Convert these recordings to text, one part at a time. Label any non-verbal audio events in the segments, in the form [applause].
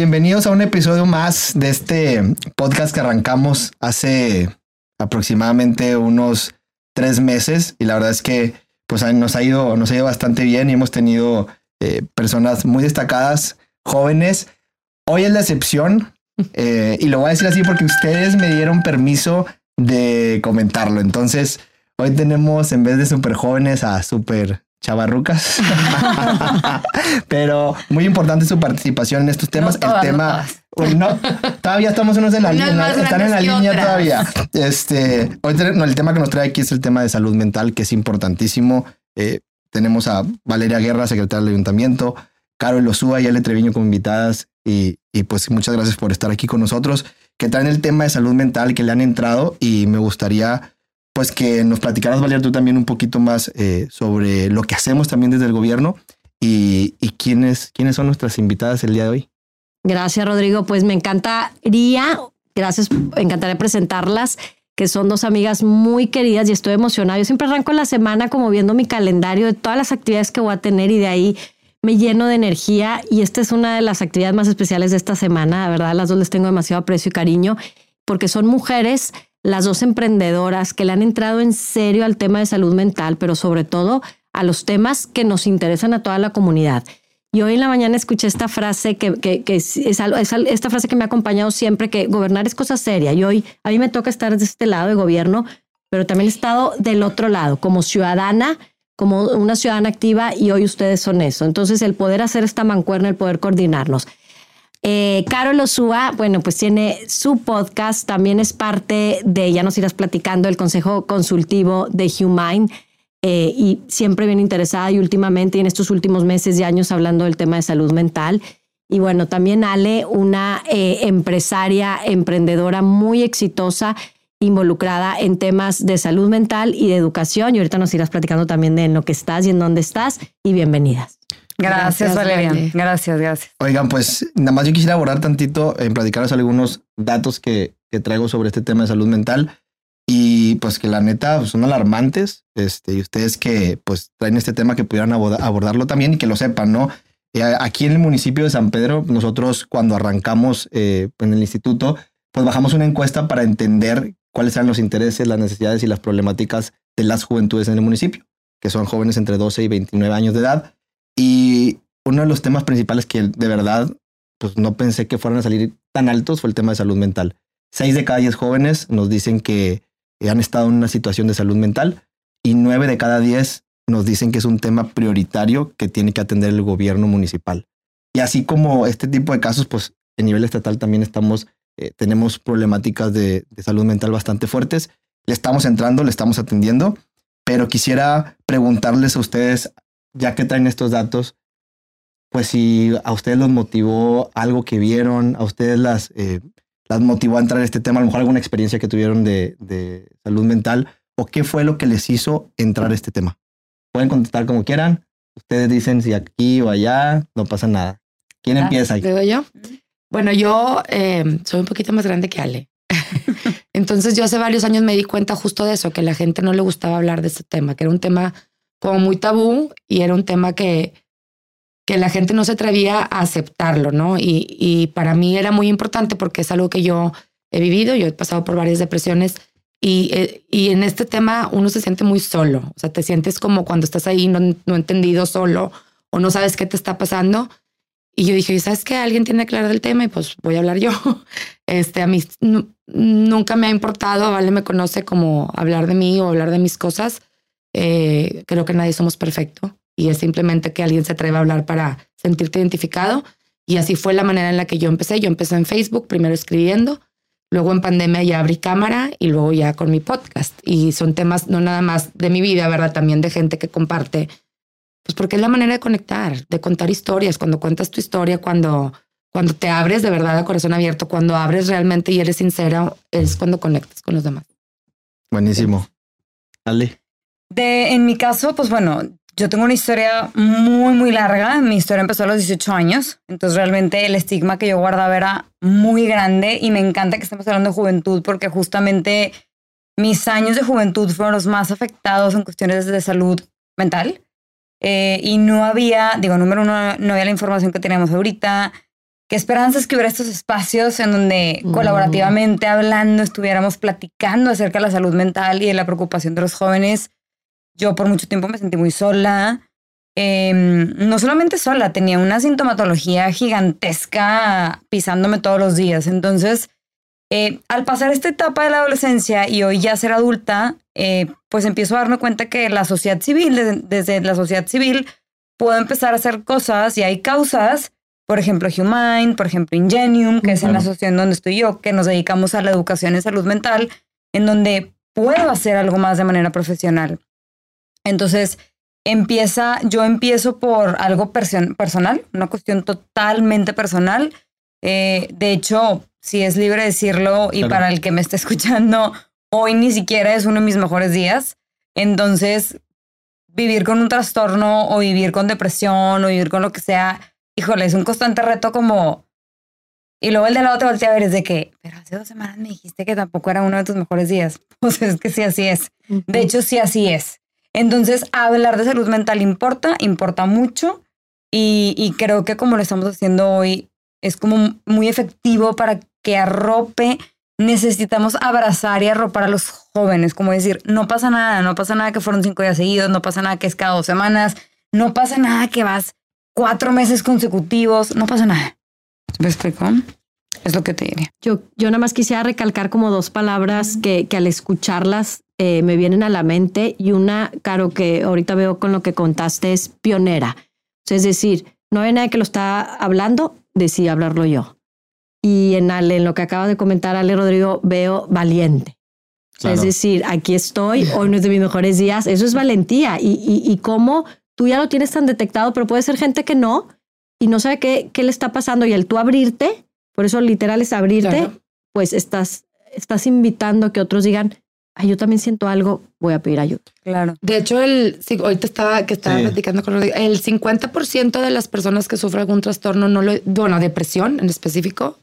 Bienvenidos a un episodio más de este podcast que arrancamos hace aproximadamente unos tres meses y la verdad es que pues nos ha ido, nos ha ido bastante bien y hemos tenido eh, personas muy destacadas, jóvenes. Hoy es la excepción [laughs] eh, y lo voy a decir así porque ustedes me dieron permiso de comentarlo. Entonces, hoy tenemos en vez de super jóvenes a super chavarrucas. [laughs] Pero muy importante su participación en estos temas. el tema. No, todavía estamos unos en la línea, están en la línea todavía. Este, hoy el tema que nos trae aquí es el tema de salud mental, que es importantísimo. Eh, tenemos a Valeria Guerra, secretaria del Ayuntamiento, Carol Lozúa y Ale Treviño como invitadas. Y, y pues muchas gracias por estar aquí con nosotros, que traen el tema de salud mental que le han entrado y me gustaría pues que nos platicaras, Valeria, tú también un poquito más eh, sobre lo que hacemos también desde el gobierno y, quiénes, quiénes son nuestras invitadas el día de hoy. Gracias, Rodrigo. Pues me encantaría, gracias, encantaría presentarlas, que son dos amigas muy queridas y estoy emocionada. Yo siempre arranco la semana como viendo mi calendario de todas las actividades que voy a tener y de ahí me lleno de energía y esta es una de las actividades más especiales de esta semana. La verdad, las dos les tengo demasiado aprecio y cariño porque son mujeres las dos emprendedoras que le han entrado en serio al tema de salud mental, pero sobre todo a los temas que nos interesan a toda la comunidad. Y hoy en la mañana escuché esta frase que, que, es, esta frase que me ha acompañado siempre, que gobernar es cosa seria. Y hoy a mí me toca estar de este lado de gobierno, pero también he estado del otro lado, como ciudadana, como una ciudadana activa, y hoy ustedes son eso. Entonces, el poder hacer esta mancuerna, el poder coordinarnos. Eh, Carol Osúa, bueno, pues tiene su podcast, también es parte de, ya nos irás platicando, el Consejo Consultivo de Humine. Eh, y siempre bien interesada y últimamente en estos últimos meses y años hablando del tema de salud mental. Y bueno, también Ale, una eh, empresaria, emprendedora muy exitosa, involucrada en temas de salud mental y de educación. Y ahorita nos irás platicando también de en lo que estás y en dónde estás. Y bienvenidas. Gracias, Valeria. Gracias, gracias. Oigan, pues nada más yo quisiera abordar tantito en platicarles algunos datos que, que, traigo sobre este tema de salud mental y pues que la neta pues, son alarmantes este, y ustedes que pues traen este tema que pudieran abordarlo también y que lo sepan, ¿no? Eh, aquí en el municipio de San Pedro, nosotros cuando arrancamos eh, en el instituto, pues bajamos una encuesta para entender cuáles eran los intereses, las necesidades y las problemáticas de las juventudes en el municipio, que son jóvenes entre 12 y 29 años de edad. Y uno de los temas principales que de verdad pues no pensé que fueran a salir tan altos fue el tema de salud mental. Seis de cada diez jóvenes nos dicen que han estado en una situación de salud mental y nueve de cada diez nos dicen que es un tema prioritario que tiene que atender el gobierno municipal. Y así como este tipo de casos, pues en nivel estatal también estamos, eh, tenemos problemáticas de salud mental bastante fuertes. Le estamos entrando, le estamos atendiendo, pero quisiera preguntarles a ustedes ya que traen estos datos, pues si a ustedes los motivó algo que vieron, a ustedes las, eh, las motivó a entrar en este tema, a lo mejor alguna experiencia que tuvieron de, de, salud mental, o qué fue lo que les hizo entrar a este tema. Pueden contestar como quieran. Ustedes dicen si aquí o allá, no pasa nada. ¿Quién ah, empieza ahí? yo? Bueno, yo eh, soy un poquito más grande que Ale. [laughs] Entonces yo hace varios años me di cuenta justo de eso, que a la gente no le gustaba hablar de este tema, que era un tema como muy tabú y era un tema que, que la gente no se atrevía a aceptarlo, ¿no? Y, y para mí era muy importante porque es algo que yo he vivido, yo he pasado por varias depresiones y, eh, y en este tema uno se siente muy solo, o sea, te sientes como cuando estás ahí no, no entendido solo o no sabes qué te está pasando. Y yo dije, ¿sabes qué? Alguien tiene que hablar del tema y pues voy a hablar yo. [laughs] Este, a mí nunca me ha importado, Vale me conoce como hablar de mí o hablar de mis cosas. Eh, creo que nadie somos perfecto y es simplemente que alguien se atreva a hablar para sentirte identificado. Y así fue la manera en la que yo empecé. Yo empecé en Facebook, primero escribiendo, luego en pandemia ya abrí cámara y luego ya con mi podcast. Y son temas no nada más de mi vida, ¿verdad? También de gente que comparte. Pues porque es la manera de conectar, de contar historias. Cuando cuentas tu historia, cuando, cuando te abres de verdad a corazón abierto, cuando abres realmente y eres sincera, es cuando conectas con los demás. Buenísimo. Ale. De, en mi caso, pues bueno, yo tengo una historia muy, muy larga. Mi historia empezó a los 18 años. Entonces, realmente el estigma que yo guardaba era muy grande y me encanta que estemos hablando de juventud porque justamente mis años de juventud fueron los más afectados en cuestiones de salud mental. Eh, y no había, digo, número uno, no había la información que tenemos ahorita. qué esperanzas que hubiera estos espacios en donde Mm. colaborativamente hablando estuviéramos platicando acerca de la salud mental y de la preocupación de los jóvenes. Yo por mucho tiempo me sentí muy sola. Em, no solamente sola, tenía una sintomatología gigantesca pisándome todos los días. Entonces, eh, al pasar esta etapa de la adolescencia y hoy ya ser adulta, eh, pues empiezo a darme cuenta que la sociedad civil, desde, desde la sociedad civil, puedo empezar a hacer cosas y hay causas, por ejemplo, Humine, por ejemplo, Ingenium, que es en la asociación donde estoy yo, que nos dedicamos a la educación en salud mental, en donde puedo hacer algo más de manera profesional. Entonces, empieza, yo empiezo por algo perso- personal, una cuestión totalmente personal. Eh, de hecho, si es libre decirlo y Claro. para el que me esté escuchando, hoy ni siquiera es uno de mis mejores días. Entonces, vivir con un trastorno o vivir con depresión o vivir con lo que sea, híjole, es un constante reto como... Y luego el de lado te voltea a ver, es de que, pero hace dos semanas me dijiste que tampoco era uno de tus mejores días. [laughs] Pues es que sí, así es. De hecho, sí, así es. Entonces, hablar de salud mental importa, importa mucho y, creo que como lo estamos haciendo hoy, es como muy efectivo para que arrope. Necesitamos abrazar y arropar a los jóvenes, como decir, no pasa nada, no pasa nada que fueron cinco días seguidos, no pasa nada que es cada dos semanas, no pasa nada que vas cuatro meses consecutivos, no pasa nada. ¿Me explico? Es lo que te diría. Yo, yo nada más quisiera recalcar como dos palabras que, que al escucharlas eh, me vienen a la mente y una, Caro, que ahorita veo con lo que contaste es pionera. O sea, es decir, no hay nadie que lo está hablando, decidí hablarlo yo. Y en Ale, en lo que acaba de comentar Ale Rodrigo, veo valiente. Claro. Es decir, aquí estoy, hoy no es de mis mejores días. Eso es valentía. Y, y, y cómo tú ya lo tienes tan detectado, pero puede ser gente que no y no sabe qué, qué le está pasando. Y el tú abrirte, por eso literal es abrirte, Claro. pues estás, estás invitando a que otros digan, ay, yo también siento algo, voy a pedir ayuda. Claro. De hecho, el, sí, ahorita estaba, que estaba Sí. platicando con Rodrigo, el 50% de las personas que sufren algún trastorno, no lo, bueno, depresión en específico,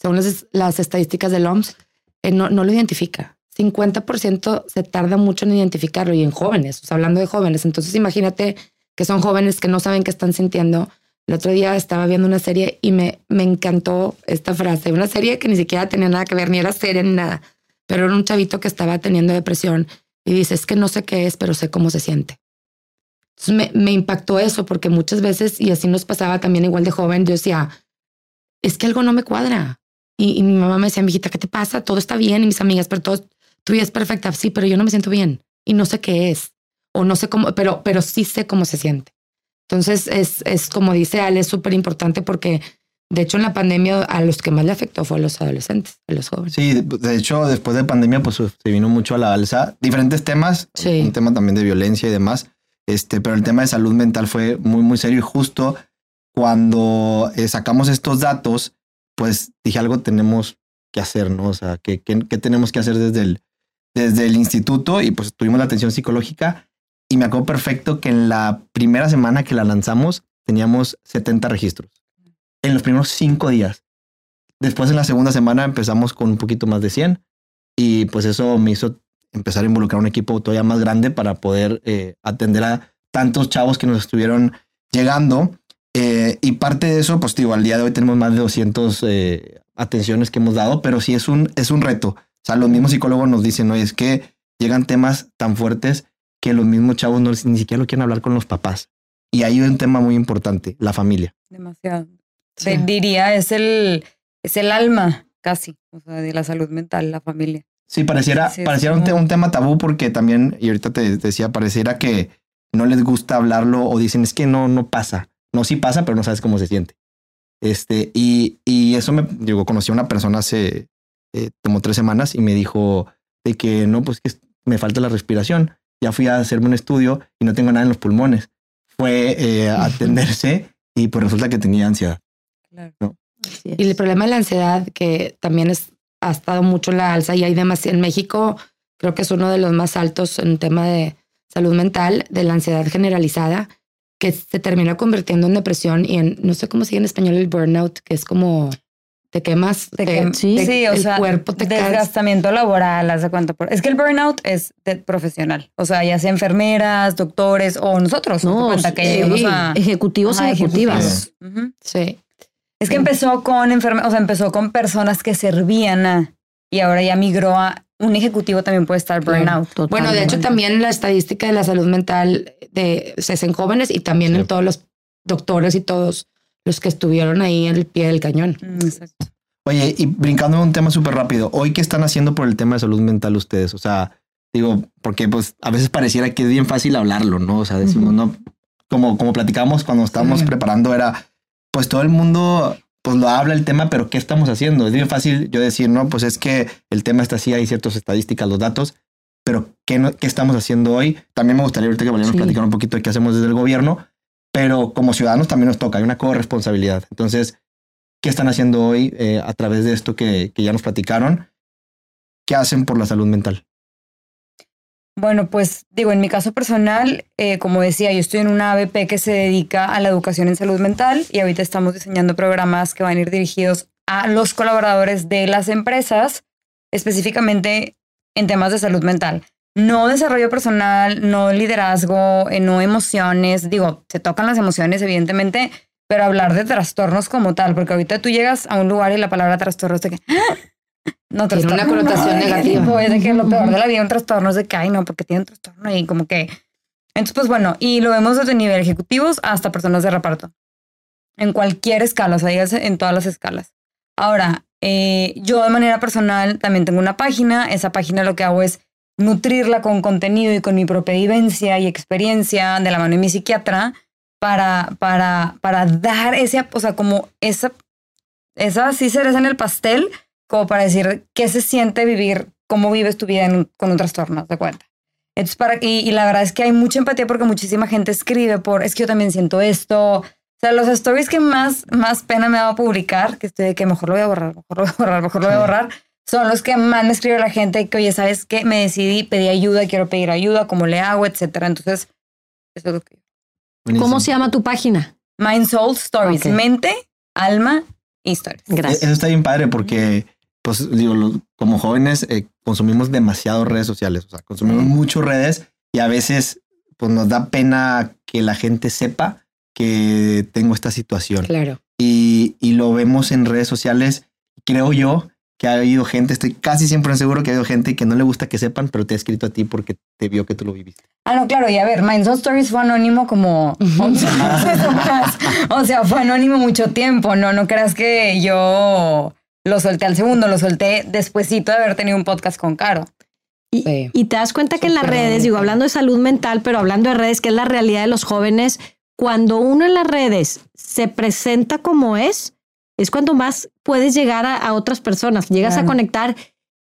según las, las estadísticas del OMS, eh, no, no lo identifica. 50% se tarda mucho en identificarlo y en jóvenes, o sea, hablando de jóvenes. Entonces, imagínate que son jóvenes que no saben qué están sintiendo. El otro día estaba viendo una serie y me, me encantó esta frase, una serie que ni siquiera tenía nada que ver, ni era serie ni nada, pero era un chavito que estaba teniendo depresión y dice, es que no sé qué es, pero sé cómo se siente. Entonces me, impactó eso porque muchas veces, y así nos pasaba también igual de joven, yo decía, es que algo no me cuadra. Y, y mi mamá me decía, mijita, ¿qué te pasa? Todo está bien y mis amigas, pero todo, tu vida es perfecta. Sí, pero yo no me siento bien y no sé qué es o no sé cómo, pero, pero sí sé cómo se siente. Entonces es, es como dice Ale, es súper importante porque de hecho en la pandemia a los que más le afectó fue a los adolescentes, a los jóvenes. Sí, de- hecho, después de pandemia, pues se vino mucho a la alza. Diferentes temas, Sí. un tema también de violencia y demás. Este, pero el tema de salud mental fue muy, muy serio y justo cuando eh, sacamos estos datos, pues dije algo tenemos que hacer, ¿no? O sea, ¿qué, qué, qué tenemos que hacer desde el, desde el instituto? Y pues tuvimos la atención psicológica y me acuerdo perfecto que en la primera semana que la lanzamos teníamos 70 registros. En los primeros cinco días. Después en la segunda semana empezamos con un poquito más de 100 y pues eso me hizo empezar a involucrar un equipo todavía más grande para poder eh, atender a tantos chavos que nos estuvieron llegando. Eh, y parte de eso, pues digo, al día de hoy tenemos más de 200 eh, atenciones que hemos dado, pero sí es un, es un reto. O sea, los mismos psicólogos nos dicen, oye, es que llegan temas tan fuertes que los mismos chavos no, ni siquiera lo quieren hablar con los papás. Y ahí hay un tema muy importante, la familia. Demasiado. Sí. Te diría, es el, es el alma casi, o sea, de la salud mental, la familia. Sí, pareciera, Sí, es pareciera un, te- como- un tema tabú porque también, y ahorita te decía, pareciera que no les gusta hablarlo o dicen es que no, no pasa. No, sí pasa, pero no sabes cómo se siente. Este, y, y eso me, digo, conocí a una persona hace eh, como tres semanas y me dijo de que no, pues que me falta la respiración. Ya fui a hacerme un estudio y no tengo nada en los pulmones. Fue eh, a atenderse y pues resulta que tenía ansiedad. Claro. Es. Y el problema de la ansiedad, que también es, ha estado mucho en la alza y hay demasiado. En México, creo que es uno de los más altos en tema de salud mental, de la ansiedad generalizada, que se termina convirtiendo en depresión y en, no sé cómo se dice en español el burnout, que es como te quemas, Te te- quem- sí, te- sí, o el sea, cuerpo te desgastamiento laboral, haz de cuenta. Por... Es que el burnout es de profesional. O sea, ya sea enfermeras, doctores o nosotros. No, cuenta que sí. llegamos a Ejecutivos, Ajá, ejecutivas. Sí. Es que empezó con enferme, o sea, empezó con personas que servían a, y ahora ya migró a un ejecutivo también puede estar burnout. Bueno, de hecho también la estadística de la salud mental de, se hace en jóvenes y también en todos los doctores y todos los que estuvieron ahí en el pie del cañón. Mm, exacto. Oye, y brincando en un tema súper rápido, ¿hoy qué están haciendo por el tema de salud mental ustedes? O sea, digo, porque pues a veces pareciera que es bien fácil hablarlo, ¿no? O sea, decimos, no, como, como platicamos cuando estábamos preparando, era, pues todo el mundo pues lo habla el tema, pero ¿qué estamos haciendo? Es bien fácil yo decir, no, pues es que el tema está así, hay ciertas estadísticas, los datos, pero ¿qué, no, qué estamos haciendo hoy? También me gustaría ahorita que vayamos a platicar un poquito de qué hacemos desde el gobierno, pero como ciudadanos también nos toca, hay una corresponsabilidad. Entonces, ¿qué están haciendo hoy eh, a través de esto que, ya nos platicaron? ¿Qué hacen por la salud mental? Bueno, pues digo, en mi caso personal, eh, como decía, yo estoy en una ABP que se dedica a la educación en salud mental y ahorita estamos diseñando programas que van a ir dirigidos a los colaboradores de las empresas, específicamente en temas de salud mental. No desarrollo personal, no liderazgo, eh, no emociones. Digo, se tocan las emociones, evidentemente, pero hablar de trastornos como tal, porque ahorita tú llegas a un lugar y la palabra trastorno es de que [gasps] no, tiene una connotación negativa. Es de que lo peor de la [laughs] vida un trastorno es de que, ay, no, porque tiene un trastorno y como que... Entonces, pues bueno, y lo vemos desde nivel ejecutivos hasta personas de reparto. En cualquier escala, o sea, en todas las escalas. Ahora, eh, yo de manera personal también tengo una página. Esa página lo que hago es nutrirla con contenido y con mi propia vivencia y experiencia de la mano de mi psiquiatra para, para, para dar ese, o sea, como esa, esa sí cereza en el pastel como para decir qué se siente vivir, cómo vives tu vida con un trastorno, de cuenta. Entonces, para, y, y, la verdad es que hay mucha empatía porque muchísima gente escribe por, es que yo también siento esto. O sea, los stories que más, más pena me ha dado publicar, que estoy de que mejor lo voy a borrar, mejor lo voy a borrar, mejor lo voy a borrar, son los que más me escribe la gente que, oye, ¿sabes qué? Me decidí, pedí ayuda, quiero pedir ayuda, ¿cómo le hago? Etcétera. Entonces, eso es lo que... ¿Cómo se llama tu página? Mind Soul Stories. Mente, alma y stories. Gracias. Eso está bien padre porque pues digo, como jóvenes eh, consumimos demasiado redes sociales, o sea, consumimos mucho redes y a veces pues nos da pena que la gente sepa que tengo esta situación. Claro. Y, y lo vemos en redes sociales. Creo yo que ha habido gente, estoy casi siempre seguro que ha habido gente que no le gusta que sepan, pero te ha escrito a ti porque te vio que tú lo viviste. Ah, no, claro, y a ver, Minds on Stories fue anónimo como o sea, fue anónimo mucho tiempo, no, no creas que yo lo solté al segundo, lo solté despuesito de haber tenido un podcast con Caro. Y, y te das cuenta que en las redes, digo, hablando de salud mental, pero hablando de redes, que es la realidad de los jóvenes, cuando uno en las redes se presenta como es, es cuando más puedes llegar a, otras personas, llegas a conectar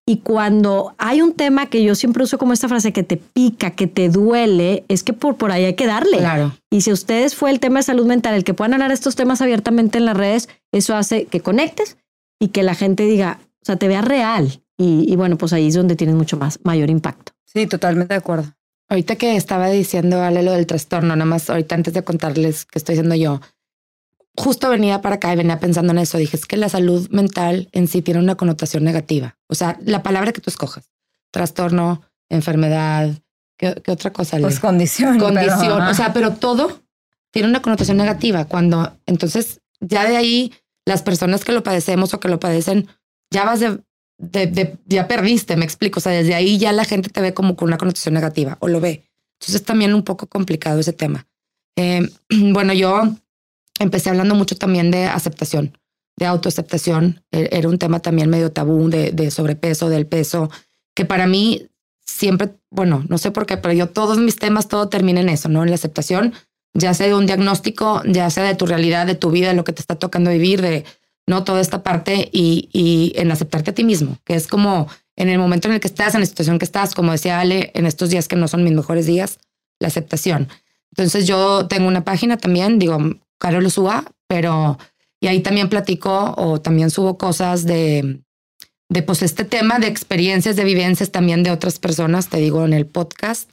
y cuando hay un tema que yo siempre uso como esta frase que te pica, que te duele, es que por, por ahí hay que darle. Claro. Y si ustedes fue el tema de salud mental, el que puedan hablar estos temas abiertamente en las redes, eso hace que conectes y que la gente diga, o sea, te vea real. Y, bueno, pues ahí es donde tienes mucho más, mayor impacto. Sí, totalmente de acuerdo. Ahorita que estaba diciendo, Ale, lo del trastorno, nada más ahorita antes de contarles qué estoy diciendo yo, justo venía para acá y venía pensando en eso. Dije, es que la salud mental en sí tiene una connotación negativa. O sea, la palabra que tú escojas, trastorno, enfermedad, ¿qué, otra cosa? Pues condición. Condición. o sea, pero todo tiene una connotación negativa. Cuando entonces ya de ahí las personas que lo padecemos o que lo padecen, ya vas de, de, ya perdiste, me explico. O sea, desde ahí ya la gente te ve como con una connotación negativa o lo ve. Entonces es también un poco complicado ese tema. Eh, [clears throat] bueno, yo empecé hablando mucho también de aceptación, de autoaceptación. E, era un tema también medio tabú de, de sobrepeso, del peso, que para mí siempre, bueno, no sé por qué, pero yo todos mis temas, todo termina en eso, ¿no? En la aceptación ya sea de un diagnóstico, ya sea de tu realidad, de tu vida, de lo que te está tocando vivir, de no toda esta parte y, y en aceptarte a ti mismo, que es como en el momento en el que estás, en la situación que estás, como decía Ale, en estos días que no son mis mejores días, la aceptación. Entonces yo tengo una página también, digo, Carol suba, pero y ahí también platico o también subo cosas de, de pues este tema de experiencias, de vivencias también de otras personas, te digo, en el podcast.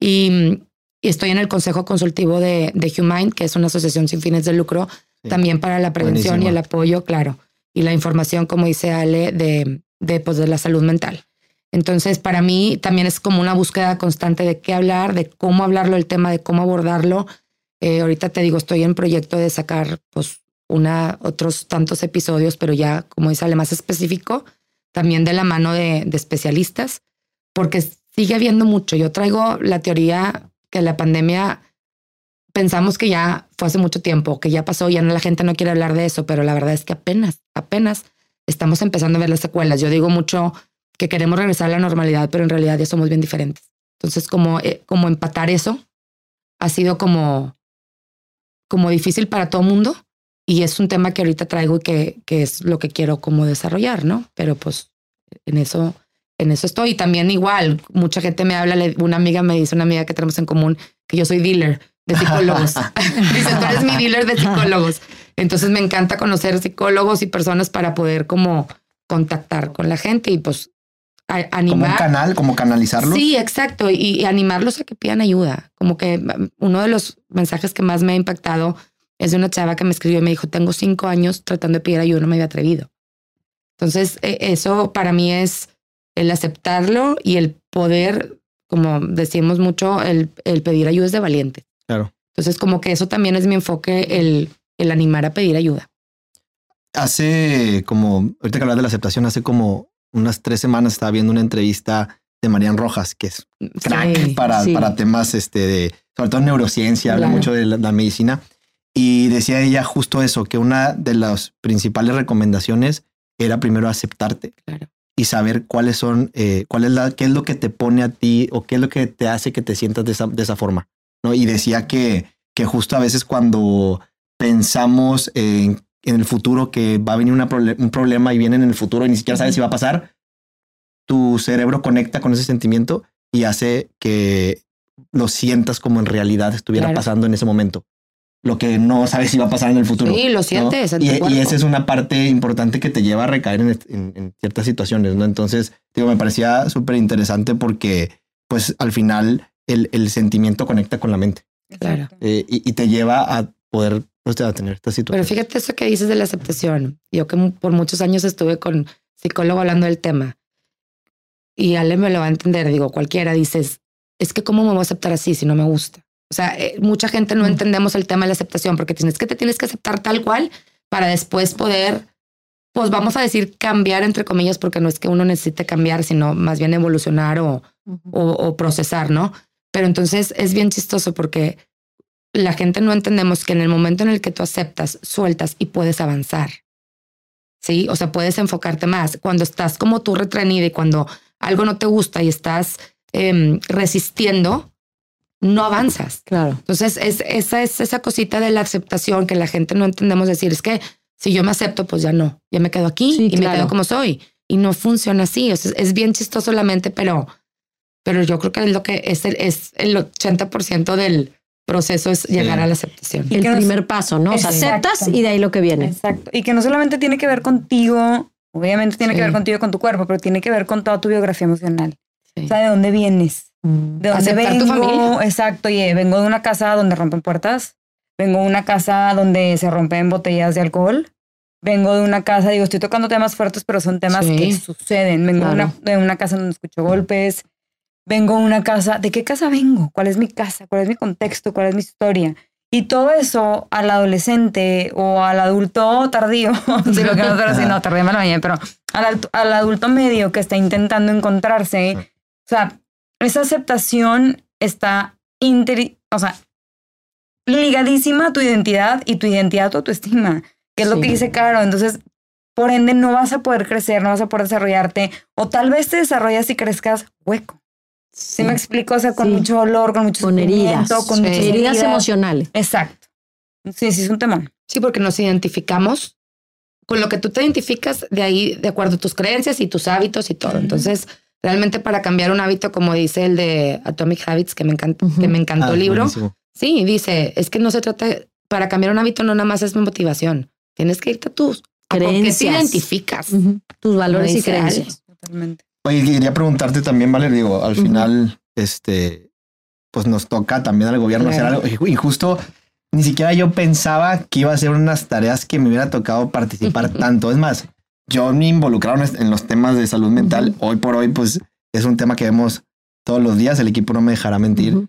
Y, y estoy en el Consejo Consultivo de, de Humind, que es una asociación sin fines de lucro, también para la prevención y el apoyo, claro, y la información, como dice Ale, de, de, pues, de la salud mental. Entonces, para mí también es como una búsqueda constante de qué hablar, de cómo hablarlo, el tema de cómo abordarlo. Eh, ahorita te digo, estoy en proyecto de sacar pues, una, otros tantos episodios, pero ya, como dice más específico, también de la mano de, especialistas, porque sigue habiendo mucho. Yo traigo la teoría que la pandemia pensamos que ya fue hace mucho tiempo, que ya pasó, ya la gente no quiere hablar de eso, pero la verdad es que apenas, apenas estamos empezando a ver las secuelas. Yo digo mucho que queremos regresar a la normalidad, pero en realidad ya somos bien diferentes. Entonces, como, eh, como empatar eso ha sido como, como difícil para todo mundo y es un tema que ahorita traigo y que, que es lo que quiero como desarrollar, ¿no? Pero pues en eso, en eso estoy. Y también igual, mucha gente me habla, una amiga me dice, una amiga que tenemos en común, que yo soy dealer de psicólogos. [laughs] Dice, tú eres mi dealer de psicólogos. Entonces me encanta conocer psicólogos y personas para poder como contactar con la gente y pues animar. Como un canal, como canalizarlos. Sí, exacto. Y, animarlos a que pidan ayuda. Como que mm, uno de los mensajes que más me ha impactado es de una chava que me escribió y me dijo, tengo cinco años tratando de pedir ayuda, no me había atrevido. Entonces, e, eso para mí es el aceptarlo y el poder, como decimos mucho, el, el pedir ayuda es de valiente. Claro. Entonces, como que eso también es mi enfoque, el, el animar a pedir ayuda. Hace como, ahorita que hablas de la aceptación, hace como unas tres semanas estaba viendo una entrevista de Marian Rojas, que es crack para, para temas este de, sobre todo neurociencia, habla mucho de la, medicina. Y decía ella justo eso, que una de las principales recomendaciones era primero aceptarte y saber cuáles son, eh, cuál es la, qué es lo que te pone a ti o qué es lo que te hace que te sientas de esa, de esa forma. ¿no? Y decía que, que justo a veces cuando pensamos en, el futuro que va a venir un problema y viene en el futuro y ni siquiera sabes si va a pasar, tu cerebro conecta con ese sentimiento y hace que lo sientas como en realidad estuviera pasando en ese momento. Lo que no sabes si va a pasar en el futuro. Sí, lo sientes. Y, y, esa es una parte importante que te lleva a recaer en, en ciertas situaciones, ¿no? Entonces, digo, me parecía súper interesante porque, pues, al final el, el sentimiento conecta con la mente. Claro. Eh, y, te lleva a poder pues, a tener esta situación. Pero fíjate eso que dices de la aceptación. Yo que por muchos años estuve con psicólogo hablando del tema. Y Ale me lo va a entender. Digo, cualquiera dices, es que cómo me voy a aceptar así si no me gusta. O sea, eh, mucha gente no entendemos el tema de la aceptación porque tienes que te tienes que aceptar tal cual para después poder, pues vamos a decir cambiar entre comillas, porque no es que uno necesite cambiar, sino más bien evolucionar o, o procesar, ¿no? Pero entonces es bien chistoso porque la gente no entendemos que en el momento en el que tú aceptas, sueltas y puedes avanzar. Sí, o sea, puedes enfocarte más. Cuando estás como tú retrenida y cuando algo no te gusta y estás em, resistiendo, no avanzas. Claro. Entonces, es, esa es esa cosita de la aceptación que la gente no entendemos decir. Es que si yo me acepto, pues ya no, ya me quedo aquí y me quedo como soy. Y no funciona así. es bien chistoso la mente, pero pero yo creo que es lo que es el, es el 80% del proceso es llegar a la aceptación. el primer paso, ¿no? O sea, aceptas y de ahí lo que viene. Exacto. Y que no solamente tiene que ver contigo, obviamente tiene que ver contigo y con tu cuerpo, pero tiene que ver con toda tu biografía emocional. O sea, de dónde vienes, mm. de dónde vengo. Tu familia. Exacto, oye, vengo de una casa donde rompen puertas, vengo de una casa donde se rompen botellas de alcohol, vengo de una casa, digo, estoy tocando temas fuertes, pero son temas que suceden. Vengo de, una, de una casa donde escucho golpes, vengo a una casa, ¿de qué casa vengo? ¿Cuál es mi casa? ¿Cuál es mi contexto? ¿Cuál es mi historia? Y todo eso al adolescente o al adulto tardío, [laughs] si lo que no estoy no, tardío me pero al, al, adulto medio que está intentando encontrarse, o sea, esa aceptación está inter, o sea, ligadísima a tu identidad y tu identidad a tu autoestima, que es lo que dice Caro. Entonces, por ende, no vas a poder crecer, no vas a poder desarrollarte, o tal vez te desarrollas y crezcas hueco. Sí. me explico, o sea, con mucho olor, con mucho con heridas, con muchas heridas, emocionales. Exacto. Sí, sí, es un tema. Sí, porque nos identificamos con lo que tú te identificas de ahí, de acuerdo a tus creencias y tus hábitos y todo. Entonces, realmente para cambiar un hábito, como dice el de Atomic Habits, que me encantó, que me encantó el ah, libro. Sí, dice, es que no se trata, para cambiar un hábito no nada más es motivación. Tienes que irte a tus creencias. te identificas. Tus valores y creencias. Totalmente. Oye, quería preguntarte también, Vale, digo, al final, este, pues nos toca también al gobierno hacer algo. Y justo ni siquiera yo pensaba que iba a ser unas tareas que me hubiera tocado participar [laughs] tanto. Es más, yo me involucraron en los temas de salud mental. Hoy por hoy, pues es un tema que vemos todos los días. El equipo no me dejará mentir.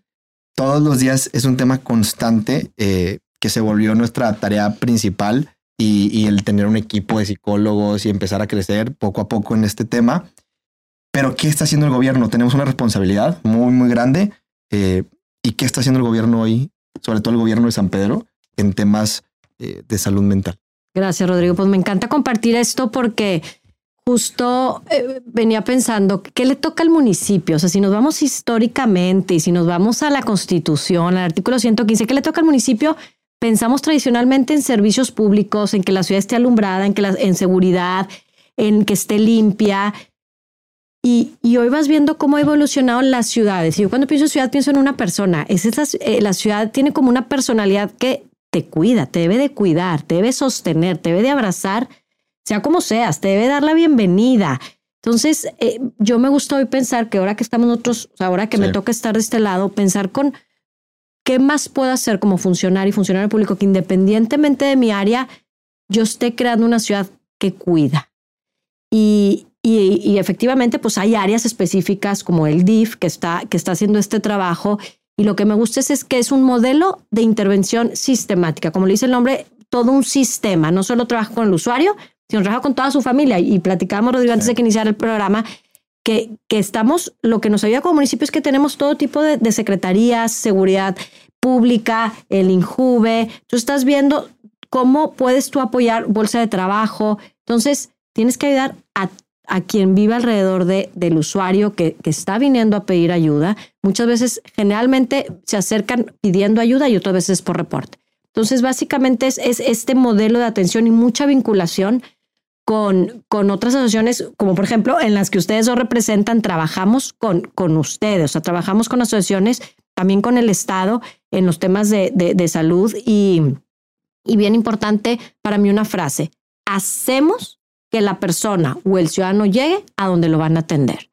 Todos los días es un tema constante eh, que se volvió nuestra tarea principal y, y el tener un equipo de psicólogos y empezar a crecer poco a poco en este tema. Pero ¿qué está haciendo el gobierno? Tenemos una responsabilidad muy, muy grande. Eh, ¿Y qué está haciendo el gobierno hoy, sobre todo el gobierno de San Pedro, en temas eh, de salud mental? Gracias, Rodrigo. Pues me encanta compartir esto porque justo eh, venía pensando, ¿qué le toca al municipio? O sea, si nos vamos históricamente y si nos vamos a la Constitución, al artículo 115, ¿qué le toca al municipio? Pensamos tradicionalmente en servicios públicos, en que la ciudad esté alumbrada, en que la, en seguridad, en que esté limpia. Y, y, hoy vas viendo cómo ha evolucionado las ciudades. Y yo cuando pienso en ciudad pienso en una persona. Es esa, eh, la ciudad tiene como una personalidad que te cuida, te debe de cuidar, te debe sostener, te debe de abrazar, sea como seas, te debe dar la bienvenida. Entonces, eh, yo me gusta hoy pensar que ahora que estamos nosotros, ahora que sí. me toca estar de este lado, pensar con qué más puedo hacer como funcionario y funcionario público que independientemente de mi área, yo esté creando una ciudad que cuida. Y, y, efectivamente, pues hay áreas específicas como el DIF que está, que está haciendo este trabajo. Y lo que me gusta es, es que es un modelo de intervención sistemática. Como le dice el nombre, todo un sistema. No solo trabaja con el usuario, sino trabaja con toda su familia. Y platicábamos, Rodrigo, antes de que iniciara el programa, que, que estamos, lo que nos ayuda como municipio es que tenemos todo tipo de, de secretarías, seguridad pública, el INJUVE. Tú estás viendo cómo puedes tú apoyar bolsa de trabajo. Entonces, tienes que ayudar a, quien vive alrededor de, del usuario que, que, está viniendo a pedir ayuda. Muchas veces, generalmente, se acercan pidiendo ayuda y otras veces por reporte. Entonces, básicamente es, es este modelo de atención y mucha vinculación con, con otras asociaciones, como por ejemplo en las que ustedes dos representan, trabajamos con, con ustedes, o sea, trabajamos con asociaciones, también con el Estado en los temas de, de, de salud y, y bien importante para mí una frase, hacemos que la persona o el ciudadano llegue a donde lo van a atender.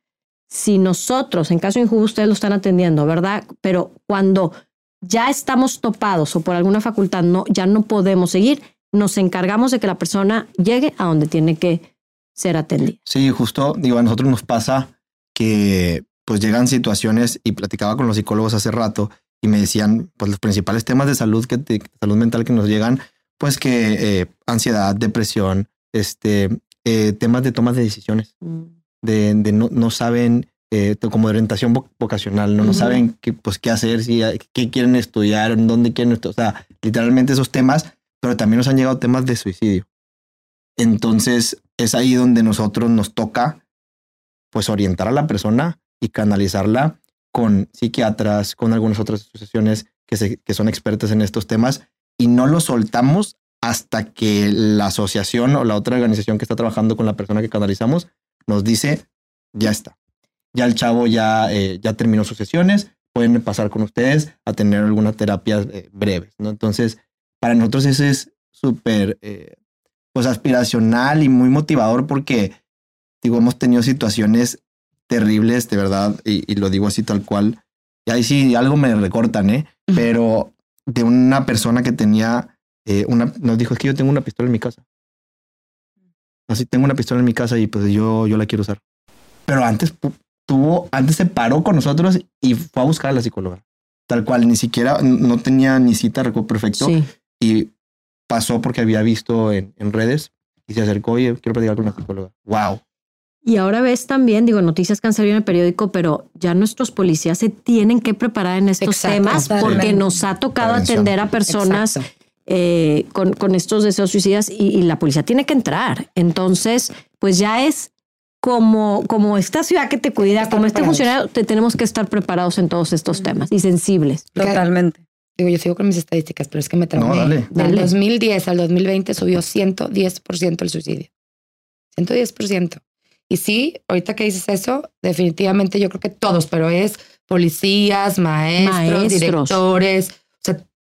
Si nosotros, en caso injusto, ustedes lo están atendiendo, ¿verdad? Pero cuando ya estamos topados o por alguna facultad no, ya no podemos seguir, nos encargamos de que la persona llegue a donde tiene que ser atendida. Sí, justo, digo, a nosotros nos pasa que pues llegan situaciones y platicaba con los psicólogos hace rato y me decían pues los principales temas de salud que de salud mental que nos llegan pues que eh, ansiedad, depresión, este eh, temas de tomas de decisiones, mm. de, de no, no, saben eh, como de orientación vocacional, no, uh -huh. no saben qué, pues, qué hacer, si, qué quieren estudiar, dónde quieren estudiar, o sea, literalmente esos temas, pero también nos han llegado temas de suicidio. Entonces es ahí donde nosotros nos toca pues orientar a la persona y canalizarla con psiquiatras, con algunas otras asociaciones que, se, que son expertas en estos temas y no lo soltamos hasta que la asociación o la otra organización que está trabajando con la persona que canalizamos nos dice, ya está. Ya el chavo ya, eh, ya terminó sus sesiones, pueden pasar con ustedes a tener algunas terapias eh, breves, ¿no? Entonces, para nosotros eso es súper, eh, pues, aspiracional y muy motivador porque, digo, hemos tenido situaciones terribles, de verdad, y, y lo digo así tal cual. Y ahí sí, algo me recortan, ¿eh? Uh -huh. Pero de una persona que tenía eh, una, nos dijo, es que yo tengo una pistola en mi casa. Así tengo una pistola en mi casa y pues yo, yo la quiero usar. Pero antes tuvo, antes se paró con nosotros y fue a buscar a la psicóloga. Tal cual, ni siquiera, no tenía ni cita, recuerdo perfecto. Sí. Y pasó porque había visto en, en redes y se acercó y quiero platicar con la psicóloga. ¡Wow! Y ahora ves también, digo, noticias que han salido en el periódico, pero ya nuestros policías se tienen que preparar en estos Exacto, temas porque nos ha tocado Prevención. atender a personas eh, con, con, estos deseos suicidas y, y, la policía tiene que entrar. Entonces, pues ya es como, como esta ciudad que te cuida, como este funcionario, te tenemos que estar preparados en todos estos temas y sensibles. Totalmente. Digo, yo sigo con mis estadísticas, pero es que me traumé. No, dale. Del 2010 al 2020 subió 110% el suicidio. 110%. Y sí, ahorita que dices eso, definitivamente yo creo que todos, pero es policías, maestros, maestros. directores,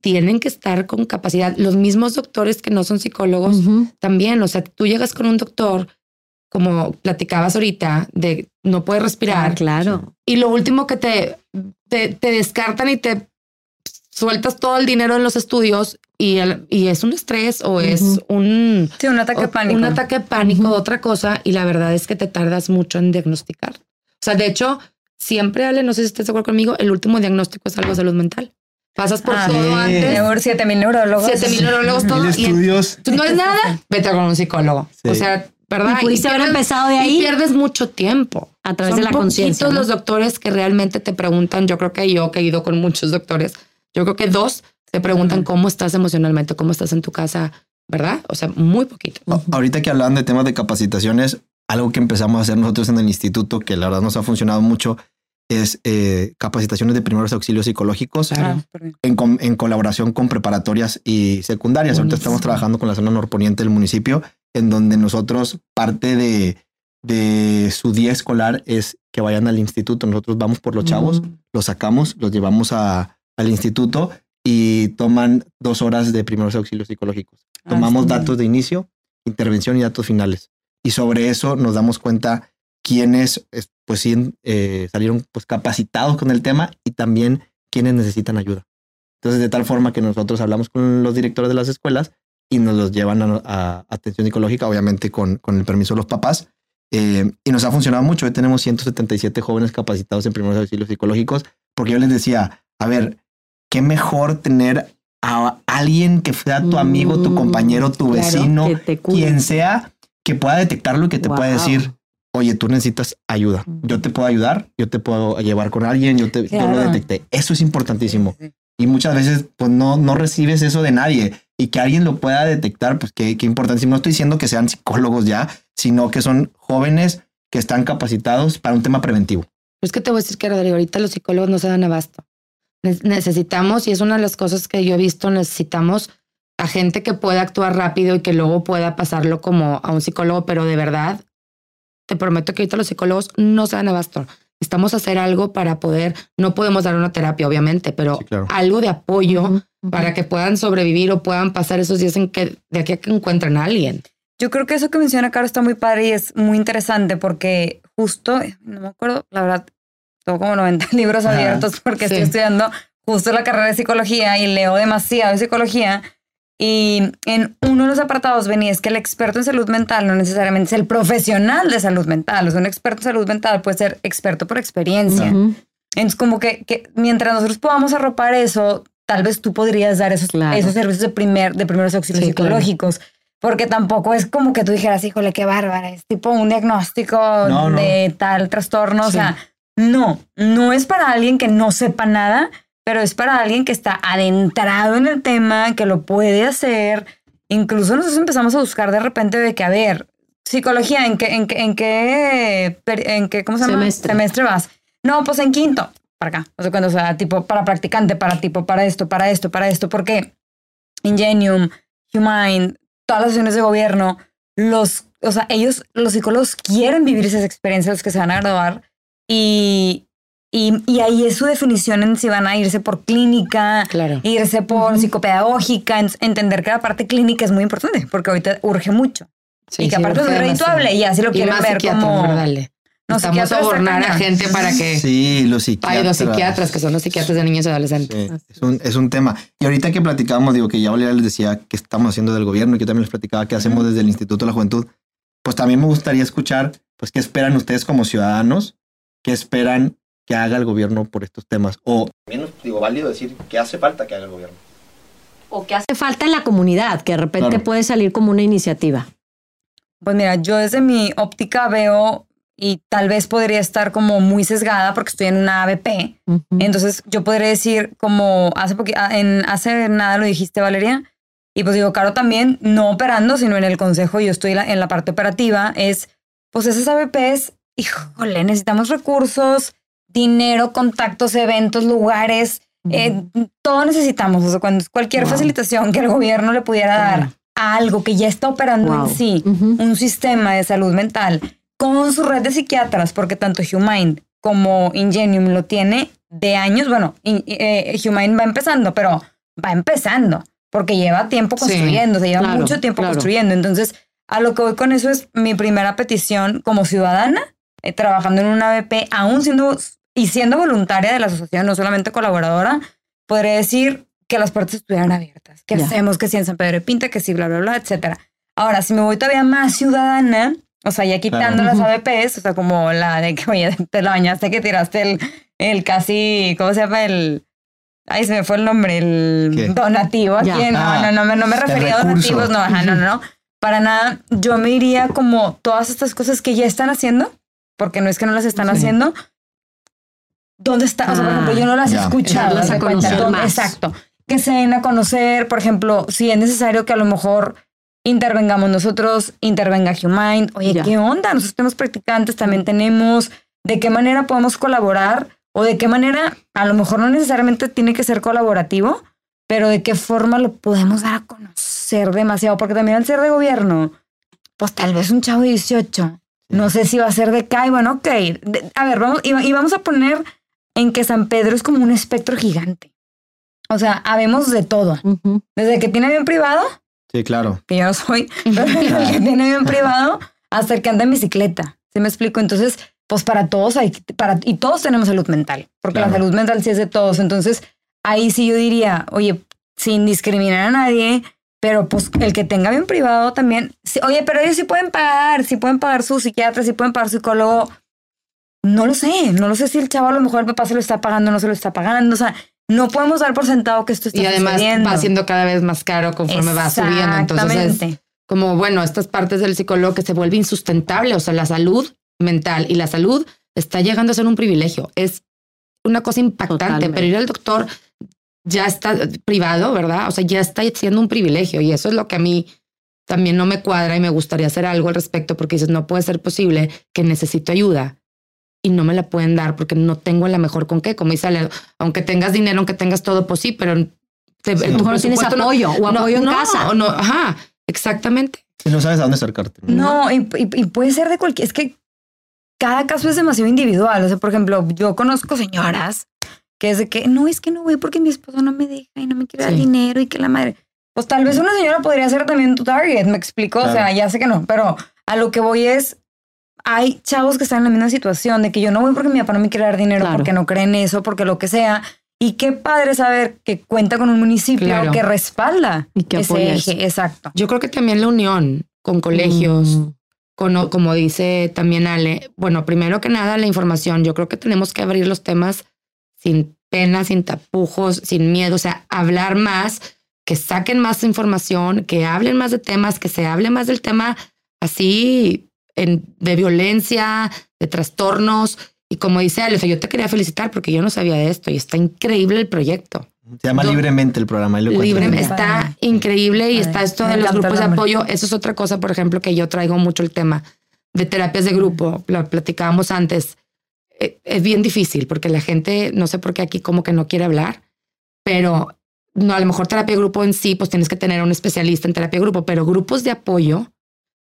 tienen que estar con capacidad. Los mismos doctores que no son psicólogos uh -huh. también, o sea, tú llegas con un doctor, como platicabas ahorita, de no puedes respirar. Ah, claro. Y lo último que te, te, te descartan y te sueltas todo el dinero en los estudios y, el, y es un estrés o uh -huh. es un, sí, un ataque o, pánico. Un ataque pánico, uh -huh. otra cosa, y la verdad es que te tardas mucho en diagnosticar. O sea, de hecho, siempre, Ale, no sé si estás de acuerdo conmigo, el último diagnóstico es algo de salud mental. Pasas por Ah, todo sí. antes. Siete mil neurólogos. Siete mil neurólogos, todo. Mil y estudios. Tú no es nada, vete con un psicólogo. Sí. O sea, ¿verdad? Y pudiste haber pierdes- empezado de y ahí. pierdes mucho tiempo. A través Son de la conciencia, poquitos ¿no? los doctores que realmente te preguntan. Yo creo que yo, que he ido con muchos doctores, yo creo que dos te preguntan Ujú. cómo estás emocionalmente, cómo estás en tu casa, ¿verdad? O sea, muy poquito. A- Ahorita que hablaban de temas de capacitaciones, algo que empezamos a hacer nosotros en el instituto, que la verdad nos ha funcionado mucho, es eh, capacitaciones de primeros auxilios psicológicos Claro. Ah, en, en colaboración con preparatorias y secundarias. Ahorita Buenísimo. estamos trabajando con la zona norponiente del municipio, en donde nosotros parte de, de su día escolar es que vayan al instituto. Nosotros vamos por los chavos, Mm. los sacamos, los llevamos a- al instituto y toman dos horas de primeros auxilios psicológicos. Ah, Tomamos bien. datos de inicio, intervención y datos finales. Y sobre eso nos damos cuenta quiénes es- pues sí eh, salieron pues capacitados con el tema y también quiénes necesitan ayuda. Entonces, de tal forma que nosotros hablamos con los directores de las escuelas y nos los llevan a, a atención psicológica, obviamente con, con el permiso de los papás. Eh, y nos ha funcionado mucho. Hoy tenemos 177 jóvenes capacitados en primeros auxilios psicológicos, porque yo les decía, a ver, qué mejor tener a alguien que sea tu amigo, tu Mm, compañero, tu claro, vecino, cuide. quien sea, que pueda detectarlo y que te pueda Wow. decir, oye, tú necesitas ayuda. Yo te puedo ayudar, yo te puedo llevar con alguien, yo, te, yo lo Claro. detecté. Eso es importantísimo. Y muchas veces, pues no, no recibes eso de nadie y que alguien lo pueda detectar, pues qué, qué importante. No estoy diciendo que sean psicólogos ya, sino que son jóvenes que están capacitados para un tema preventivo. Es que te voy a decir que Rodrigo, ahorita los psicólogos no se dan abasto. Ne- Necesitamos, y es una de las cosas que yo he visto, necesitamos a gente que pueda actuar rápido y que luego pueda pasarlo como a un psicólogo, pero de verdad, te prometo que ahorita los psicólogos no se dan abasto. Necesitamos hacer algo para poder, no podemos dar una terapia, obviamente, pero Sí, claro. algo de apoyo Ujú, ujú. para que puedan sobrevivir o puedan pasar esos días en que de aquí a que encuentren a alguien. Yo creo que eso que menciona Caro está muy padre y es muy interesante porque justo, no me acuerdo, la verdad, tengo como 90 [laughs] libros Ajá. abiertos porque Sí. estoy estudiando justo la carrera de psicología y leo demasiado de psicología. Y en uno de los apartados venía es que el experto en salud mental no necesariamente es el profesional de salud mental. O sea, un experto en salud mental puede ser experto por experiencia. Ujú. Entonces, como que, que mientras nosotros podamos arropar eso, tal vez tú podrías dar esos, Claro. esos servicios de, primer, de primeros auxilios Sí, claro. psicológicos. Porque tampoco es como que tú dijeras, híjole, qué bárbara, es tipo un diagnóstico No, no. de tal trastorno. O Sí. sea, no, no es para alguien que no sepa nada, pero es para alguien que está adentrado en el tema, que lo puede hacer. Incluso nosotros empezamos a buscar de repente de que, a ver, psicología, ¿en qué, en qué, en qué, en qué, ¿cómo se llama? Semestre. Semestre vas. No, pues en quinto, para acá. O sea, cuando sea tipo para practicante, para tipo, para esto, para esto, para esto, porque Ingenium, Humine, todas las acciones de gobierno, los, o sea, ellos, los psicólogos quieren vivir esas experiencias los que se van a graduar y, y, y ahí es su definición en si van a irse por clínica, Claro. irse por psicopedagógica, en- entender que la parte clínica es muy importante porque ahorita urge mucho Sí, y que sí, aparte es muy redituable y así lo Y quieren más ver psiquiatras, como... ¿verdad? No, Estamos a cañón. gente para que... Sí, los Hay psiquiatras. dos psiquiatras que son los psiquiatras de niños y adolescentes. Sí, es, un, es un tema. Y ahorita que platicábamos, digo que ya Valeria les decía que estamos haciendo del gobierno y que también les platicaba que hacemos desde el Instituto de la Juventud, pues también me gustaría escuchar, pues, qué esperan ustedes como ciudadanos, qué esperan que haga el gobierno por estos temas. O también digo, válido decir que hace falta que haga el gobierno. O que hace falta en la comunidad, que de repente Claro. puede salir como una iniciativa. Pues mira, yo desde mi óptica veo y tal vez podría estar como muy sesgada porque estoy en una ABP. Ujú. Entonces yo podría decir como hace ah, en hace nada lo dijiste Valeria y pues digo, Caro también no operando, sino en el consejo, yo estoy la- en la parte operativa, es pues esas ABPs, híjole, necesitamos recursos, dinero, contactos, eventos, lugares, eh, todo necesitamos, o sea, cuando cualquier Wow. facilitación que el gobierno le pudiera dar a algo que ya está operando Wow. en sí, un sistema de salud mental con su red de psiquiatras, porque tanto Humine como Ingenium lo tiene de años. Bueno, in- eh, Humine va empezando, pero va empezando porque lleva tiempo Sí, construyendo, se lleva claro, mucho tiempo claro. construyendo. Entonces, a lo que voy con eso es mi primera petición como ciudadana, eh, trabajando en una ABP, aún siendo y siendo voluntaria de la asociación, no solamente colaboradora, podría decir que las puertas estuvieran abiertas, que Ya. hacemos que sí en San Pedro de Pinta, que sí, bla, bla, bla, etcétera. Ahora, si me voy todavía más ciudadana, o sea, ya quitando Claro. las. ABPs, o sea, como la de que, oye, [laughs] te la bañaste que tiraste el, el casi, ¿cómo se llama? El, Ay, se me fue el nombre, el ¿Qué? donativo aquí. Ya. No, Ah, no, no, me- no me el refería a donativos, no, ajá, no, no, no. Para nada, yo me iría como todas estas cosas que ya están haciendo, porque no es que no las están Sí. haciendo. ¿Dónde está? O sea, por Ah, ejemplo, yo no las he ya. escuchado. Haz a de cuenta. conocer ¿Dónde- más. Exacto. Que se den a conocer, por ejemplo, si es necesario que a lo mejor intervengamos nosotros, intervenga Humind. Oye, Ya. ¿qué onda? Nosotros tenemos practicantes, también tenemos. ¿De qué manera podemos colaborar? O de qué manera, a lo mejor no necesariamente tiene que ser colaborativo, pero de qué forma lo podemos dar a conocer demasiado. Porque también al ser de gobierno, pues tal vez un chavo de 18, no sé si va a ser de. Y bueno, ok. De- a ver, vamos, y, y vamos a poner en que San Pedro es como un espectro gigante. O sea, habemos de todo. Desde el que tiene avión privado, Sí, claro. que yo no soy, [laughs] pero desde el que tiene avión privado, hasta el que anda en bicicleta. ¿Sí me explico? Entonces, pues para todos hay, para, y todos tenemos salud mental, porque la salud mental sí es de todos. Entonces, ahí sí yo diría, oye, sin discriminar a nadie, pero pues el que tenga avión privado también, sí, oye, pero ellos sí pueden pagar, sí pueden pagar su psiquiatra, sí pueden pagar su psicólogo. No lo sé, no lo sé si el chavo a lo mejor el papá se lo está pagando o no se lo está pagando. O sea, no podemos dar por sentado que esto está Y además sucediendo. va siendo cada vez más caro conforme va subiendo. Entonces es Exactamente. como, bueno, estas partes del psicólogo que se vuelve insustentable. O sea, la salud mental y la salud está llegando a ser un privilegio. Es una cosa impactante, Totalmente. pero ir al doctor ya está privado, ¿verdad? O sea, ya está siendo un privilegio y eso es lo que a mí también no me cuadra y me gustaría hacer algo al respecto porque dices, no puede ser posible que necesito ayuda y no me la pueden dar porque no tengo la mejor con qué, como dice Ale, aunque tengas dinero, aunque tengas todo, pues sí, pero te, lo mejor no tienes apoyo o apoyo en no, casa. No, ajá, exactamente. Y no sabes a dónde acercarte. No, y, y- y puede ser de cualquier. Es que cada caso es demasiado individual. O sea, por ejemplo, yo conozco señoras que es de que no, es que no voy porque mi esposo no me deja y no me quiere dar Sí. dinero y que la madre. Pues tal vez una señora podría ser también tu target, me explico. O sea, Claro. ya sé que no, pero a lo que voy es. Hay chavos que están en la misma situación de que yo no voy porque mi papá no me quiere dar dinero, Claro. porque no cree en eso, porque lo que sea. Y qué padre saber que cuenta con un municipio Claro. que respalda Y que ese apoya eje. eso. Exacto. Yo creo que también la unión con colegios, Mm. con, como dice también Ale, bueno, primero que nada la información, yo creo que tenemos que abrir los temas sin pena, sin tapujos, sin miedo, o sea, hablar más, que saquen más información, que hablen más de temas, que se hable más del tema así en- de violencia, de trastornos. Y como dice Ale, o sea, yo te quería felicitar porque yo no sabía de esto y está increíble el proyecto. Se llama libremente el programa. ahí lo Libre, encuentran. está Padre. increíble y está esto de los grupos de apoyo. Eso es otra cosa, por ejemplo, que yo traigo mucho el tema de terapias de grupo. Lo platicábamos antes. Eh, Es bien difícil porque la gente, no sé por qué aquí como que no quiere hablar, pero no, a lo mejor terapia de grupo en sí, pues tienes que tener un especialista en terapia de grupo, pero grupos de apoyo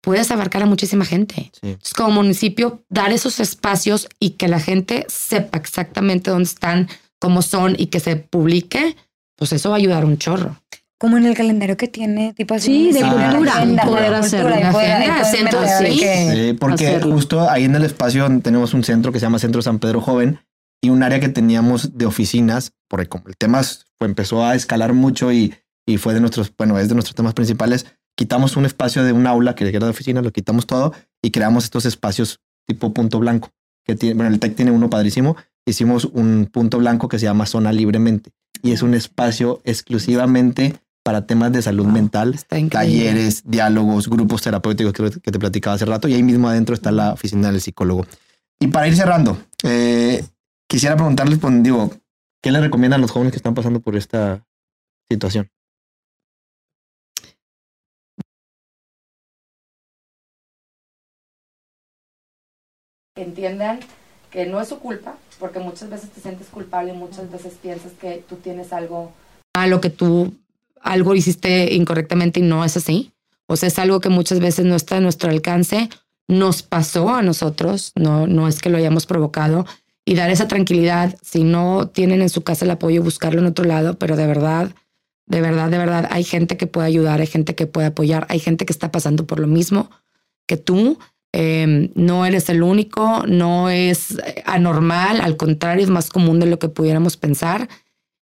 puedes abarcar a muchísima gente. Sí. Entonces, como municipio, dar esos espacios y que la gente sepa exactamente dónde están, cómo son y que se publique, pues eso va a ayudar un chorro. como en el calendario que tiene, tipo así. Sí, de cultura, poder y Una agenda, sí. Sí, porque hacerlo. justo ahí en el espacio tenemos un centro que se llama Centro San Pedro Joven y un área que teníamos de oficinas, porque como el tema fue- empezó a escalar mucho y, y fue de nuestros, bueno, es de nuestros temas principales, quitamos un espacio de un aula que era de oficina, lo quitamos todo y creamos estos espacios tipo punto blanco, que tiene, bueno, el TEC tiene uno padrísimo, hicimos un punto blanco que se llama Zona Libremente y es un espacio exclusivamente para temas de salud mental Está increíble. talleres, diálogos, grupos terapéuticos que, que te platicaba hace rato y ahí mismo adentro está la oficina del psicólogo. Y para ir cerrando, eh, quisiera preguntarles, pues, digo, ¿qué le recomiendan a los jóvenes que están pasando por esta situación? Entiendan que no es su culpa, porque muchas veces te sientes culpable y muchas veces piensas que tú tienes algo malo, que tú algo hiciste incorrectamente y no es así. O sea, es algo que muchas veces no está a nuestro alcance, nos pasó a nosotros, no, no es que lo hayamos provocado, y dar esa tranquilidad, si no tienen en su casa el apoyo, buscarlo en otro lado, pero de verdad, de verdad, de verdad, hay gente que puede ayudar, hay gente que puede apoyar, hay gente que está pasando por lo mismo que tú, eh, no eres el único, no es eh, anormal, al contrario, es más común de lo que pudiéramos pensar.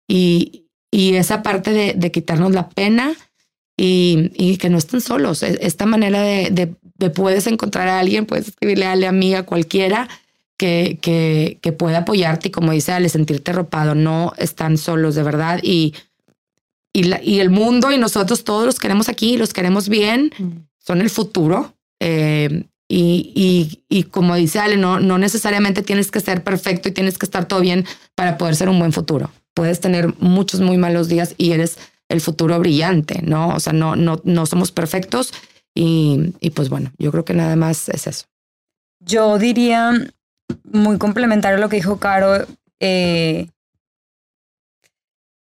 Y, y esa parte de, de quitarnos la pena y, y que no estén solos. E- Esta manera de, de, de puedes encontrar a alguien, puedes escribirle a la amiga, cualquiera, que, que, que puede apoyarte y como dice Ale, sentirte arropado. No están solos de verdad y, y, la- y el mundo y nosotros todos los queremos aquí, los queremos bien, son el futuro. eh, y, y, y como dice Ale, no, no necesariamente tienes que ser perfecto y tienes que estar todo bien para poder ser un buen futuro. Puedes tener muchos muy malos días y eres el futuro brillante, ¿no? O sea, no, no, no somos perfectos y, y pues bueno, yo creo que nada más es eso. Yo diría, muy complementario a lo que dijo Caro, eh,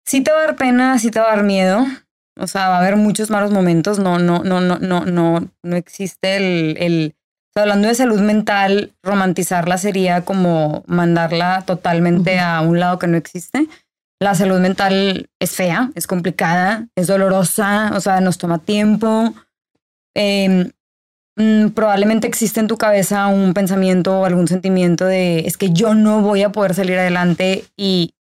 sí te va a dar pena, sí te va a dar miedo. O sea, va a haber muchos malos momentos. No, no, no, no, no, no, no existe el, sea, hablando de salud mental, romantizarla sería como mandarla totalmente a un lado que no existe. La salud mental es fea, es complicada, es dolorosa, o sea, nos toma tiempo. Em, mm, probablemente existe en tu cabeza un pensamiento o algún sentimiento de es que yo no voy a poder salir adelante y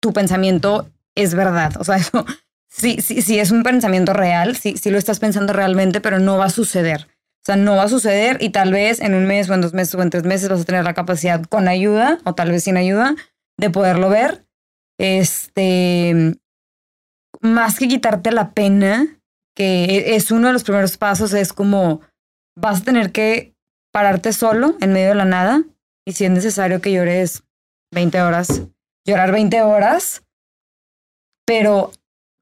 tu pensamiento es verdad. O sea, [laughs] eso sí, sí, sí es un pensamiento real, sí, sí lo estás pensando realmente, pero no va a suceder. O sea, no va a suceder y tal vez en un mes o en dos meses o en tres meses vas a tener la capacidad con ayuda o tal vez sin ayuda de poderlo ver. Este, más que quitarte la pena, que e- es uno de los primeros pasos, es como vas a tener que pararte solo en medio de la nada y si es necesario que llores 20 horas, llorar 20 horas, pero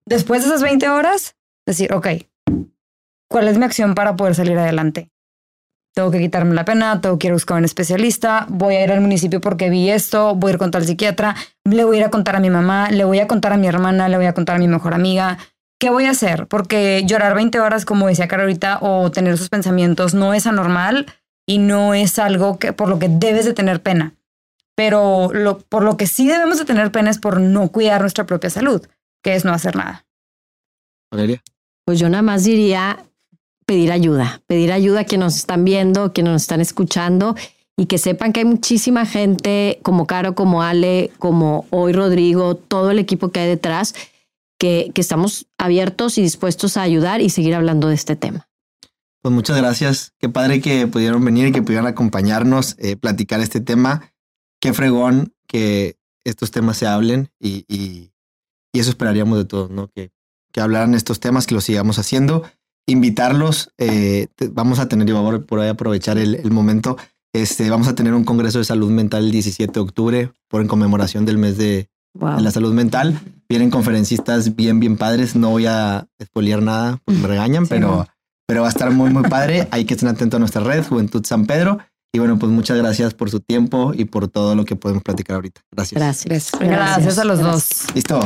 después de esas 20 horas, decir, ok, ¿cuál es mi acción para poder salir adelante? Tengo que quitarme la pena, tengo que ir a buscar a un especialista, voy a ir al municipio porque vi esto, voy a ir con tal psiquiatra, le voy a ir a contar a mi mamá, le voy a contar a mi hermana, le voy a contar a mi mejor amiga. ¿Qué voy a hacer? Porque llorar 20 horas, como decía Cara ahorita, o tener esos pensamientos no es anormal y no es algo que, por lo que debes de tener pena. Pero lo, por lo que sí debemos de tener pena es por no cuidar nuestra propia salud, que es no hacer nada. Valeria. Pues yo nada más diría pedir ayuda, pedir ayuda a quienes nos están viendo, quienes nos están escuchando y que sepan que hay muchísima gente como Caro, como Ale, como hoy Rodrigo, todo el equipo que hay detrás, que, que estamos abiertos y dispuestos a ayudar y seguir hablando de este tema. Pues muchas gracias. Qué padre que pudieron venir y que pudieran acompañarnos, eh, platicar este tema. Qué fregón que estos temas se hablen y, y- y eso esperaríamos de todos, ¿no? Que, que hablaran estos temas, que los sigamos haciendo. Invitarlos, eh, te- vamos a tener, yo voy a por ahí aprovechar el, el momento, este, vamos a tener un congreso de salud mental el 17 de octubre por en conmemoración del mes de, Wow. de la salud mental. Vienen conferencistas bien, bien padres. No voy a espolear nada porque me [laughs] regañan, Sí, pero, no. pero va a estar muy, muy padre. Hay que estar atentos a nuestra red, Juventud San Pedro. Y bueno, pues muchas gracias por su tiempo y por todo lo que podemos platicar ahorita. Gracias. Gracias. Gracias. Gracias a los Gracias. dos. Listo.